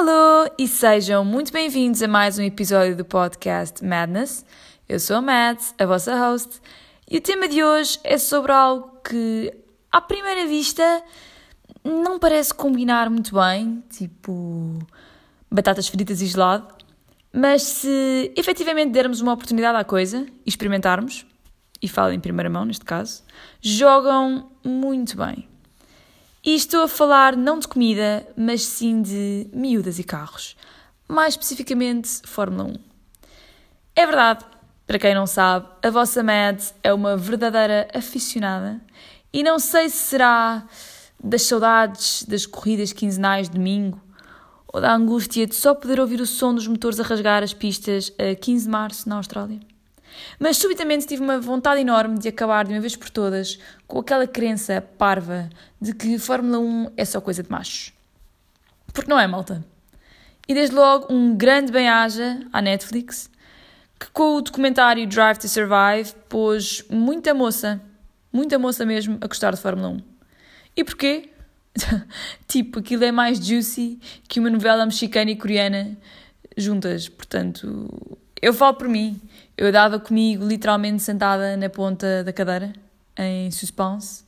Alô e sejam muito bem-vindos a mais um episódio do podcast Madness. Eu sou a Mads, a vossa host, e o tema de hoje é sobre algo que, à primeira vista, não parece combinar muito bem, tipo batatas fritas e gelado, mas se efetivamente dermos uma oportunidade à coisa e experimentarmos, e falo em primeira mão neste caso, jogam muito bem. E estou a falar não de comida, mas sim de miúdas e carros. Mais especificamente, Fórmula 1. É verdade, para quem não sabe, a vossa Mad é uma verdadeira aficionada e não sei se será das saudades das corridas quinzenais de domingo ou da angústia de só poder ouvir o som dos motores a rasgar as pistas a 15 de março na Austrália. Mas subitamente tive uma vontade enorme de acabar de uma vez por todas com aquela crença parva de que Fórmula 1 é só coisa de machos. Porque não é, malta. E desde logo um grande bem-aja à Netflix, que com o documentário Drive to Survive pôs muita moça, muita moça mesmo, a gostar de Fórmula 1. E porquê? tipo, aquilo é mais juicy que uma novela mexicana e coreana juntas. Portanto, eu falo por mim. Eu dava comigo literalmente sentada na ponta da cadeira, em suspense.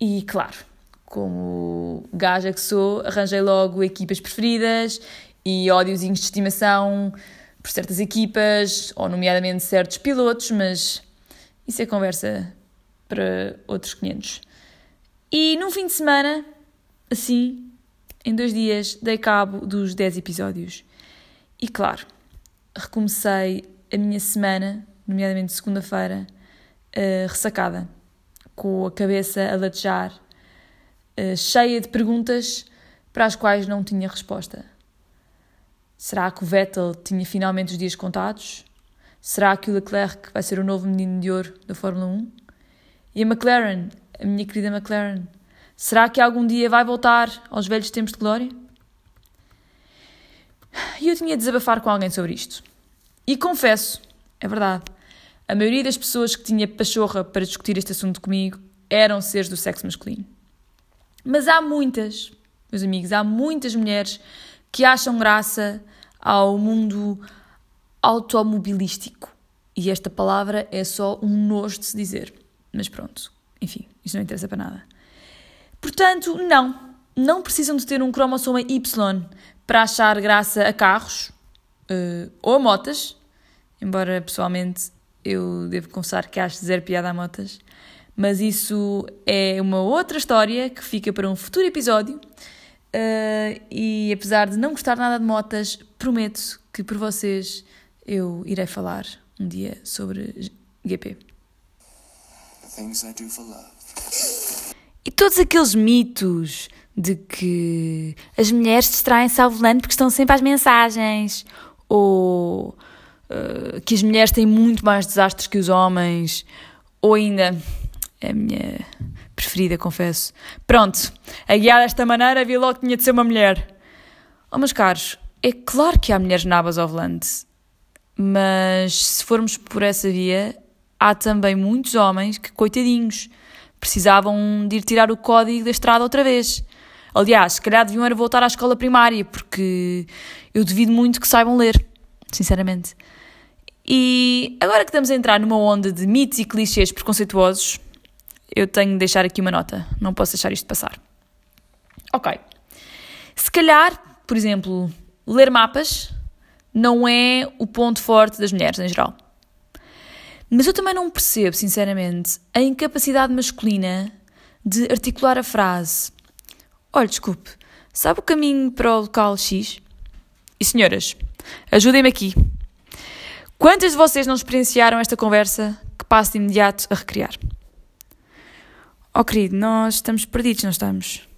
E claro, como gaja que sou, arranjei logo equipas preferidas e ódiozinhos de estimação por certas equipas, ou nomeadamente certos pilotos, mas isso é conversa para outros 500. E num fim de semana, assim, em dois dias, dei cabo dos 10 episódios. E claro, recomecei a minha semana, nomeadamente segunda-feira, uh, ressacada, com a cabeça a latejar, uh, cheia de perguntas para as quais não tinha resposta. Será que o Vettel tinha finalmente os dias contados? Será que o Leclerc vai ser o novo menino de ouro da Fórmula 1? E a McLaren, a minha querida McLaren, será que algum dia vai voltar aos velhos tempos de glória? E eu tinha de desabafar com alguém sobre isto. E confesso, é verdade, a maioria das pessoas que tinha pachorra para discutir este assunto comigo eram seres do sexo masculino. Mas há muitas, meus amigos, há muitas mulheres que acham graça ao mundo automobilístico. E esta palavra é só um nojo de se dizer. Mas pronto, enfim, isto não interessa para nada. Portanto, não, não precisam de ter um cromossoma Y para achar graça a carros uh, ou a motas, embora pessoalmente eu devo confessar que acho zero piada a motas, mas isso é uma outra história que fica para um futuro episódio. Uh, e apesar de não gostar nada de motas, prometo que por vocês eu irei falar um dia sobre GP. E todos aqueles mitos de que as mulheres distraem-se ao volante porque estão sempre às mensagens, ou uh, que as mulheres têm muito mais desastres que os homens, ou ainda, é a minha preferida, confesso. Pronto, a guiar desta maneira vi logo que tinha de ser uma mulher. Oh, meus caros, é claro que há mulheres nabas ao volante, mas se formos por essa via, há também muitos homens que, coitadinhos, precisavam de ir tirar o código da estrada outra vez. Aliás, se calhar deviam era voltar à escola primária, porque eu duvido muito que saibam ler, sinceramente. E agora que estamos a entrar numa onda de mitos e clichês preconceituosos, eu tenho de deixar aqui uma nota. Não posso deixar isto passar. Ok. Se calhar, por exemplo, ler mapas não é o ponto forte das mulheres em geral. Mas eu também não percebo, sinceramente, a incapacidade masculina de articular a frase: Olha, desculpe, sabe o caminho para o local X? E senhoras, ajudem-me aqui. Quantas de vocês não experienciaram esta conversa que passo de imediato a recriar? Oh querido, nós estamos perdidos, não estamos?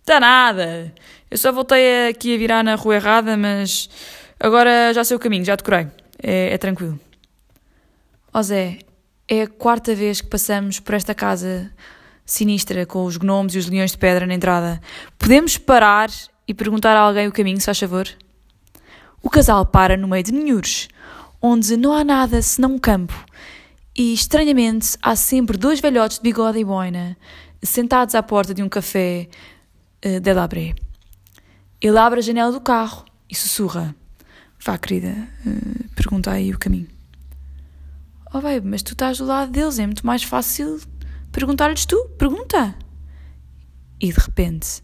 Está nada! Eu só voltei aqui a virar na rua errada, mas agora já sei o caminho, já decorei. É, é tranquilo. Ó Zé, é a quarta vez que passamos por esta casa sinistra com os gnomos e os leões de pedra na entrada. Podemos parar e perguntar a alguém o caminho, se faz favor? O casal para no meio de ninhures, onde não há nada senão um campo. E, estranhamente, há sempre dois velhotes de bigode e boina, sentados à porta de um café uh, de Labré. Ele abre a janela do carro e sussurra: Vá, querida, uh, pergunta aí o caminho. Oh, baby, mas tu estás do lado deles, é muito mais fácil perguntar-lhes tu. Pergunta. E de repente,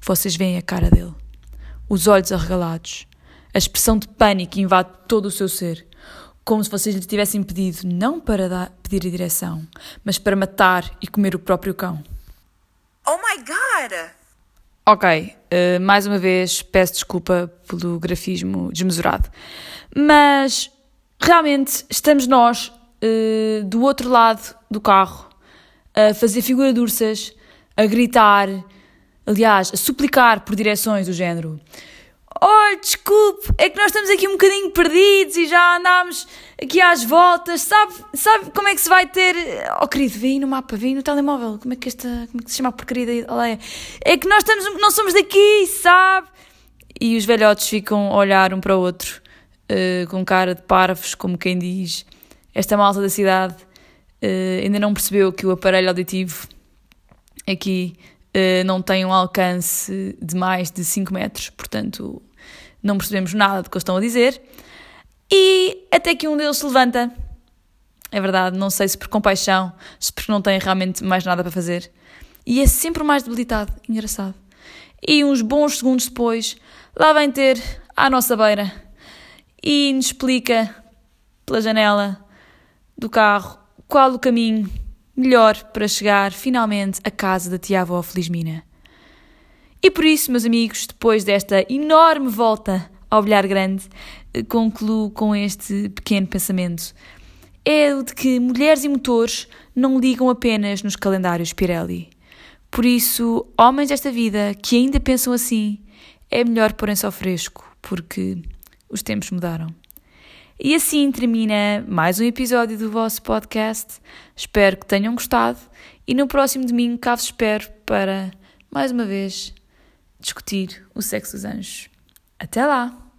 vocês veem a cara dele, os olhos arregalados, a expressão de pânico invade todo o seu ser, como se vocês lhe tivessem pedido não para dar, pedir a direção, mas para matar e comer o próprio cão. Oh my god! Ok, uh, mais uma vez peço desculpa pelo grafismo desmesurado, mas realmente estamos nós uh, do outro lado do carro a fazer figura de ursas, a gritar, aliás, a suplicar por direções do género. Olha, desculpe, é que nós estamos aqui um bocadinho perdidos e já andámos aqui às voltas. Sabe, sabe como é que se vai ter. Oh, querido, vem no mapa, vem no telemóvel. Como é que esta. Como é que se chama a porcaria? É que nós estamos, não somos daqui, sabe? E os velhotes ficam a olhar um para o outro, uh, com cara de parvos, como quem diz. Esta malta da cidade uh, ainda não percebeu que o aparelho auditivo aqui uh, não tem um alcance de mais de 5 metros, portanto não percebemos nada do que eles estão a dizer. E até que um deles se levanta. É verdade, não sei se por compaixão, se porque não tem realmente mais nada para fazer. E é sempre mais debilitado, engraçado. E uns bons segundos depois, lá vem ter à nossa beira e nos explica pela janela do carro qual o caminho melhor para chegar finalmente à casa da tia-avó Felizmina. E por isso, meus amigos, depois desta enorme volta ao bilhar grande, eh, concluo com este pequeno pensamento. É o de que mulheres e motores não ligam apenas nos calendários Pirelli. Por isso, homens desta vida que ainda pensam assim, é melhor porem-se ao fresco, porque os tempos mudaram. E assim termina mais um episódio do vosso podcast. Espero que tenham gostado e no próximo domingo cá vos espero para, mais uma vez, discutir o sexo dos anjos. Até lá!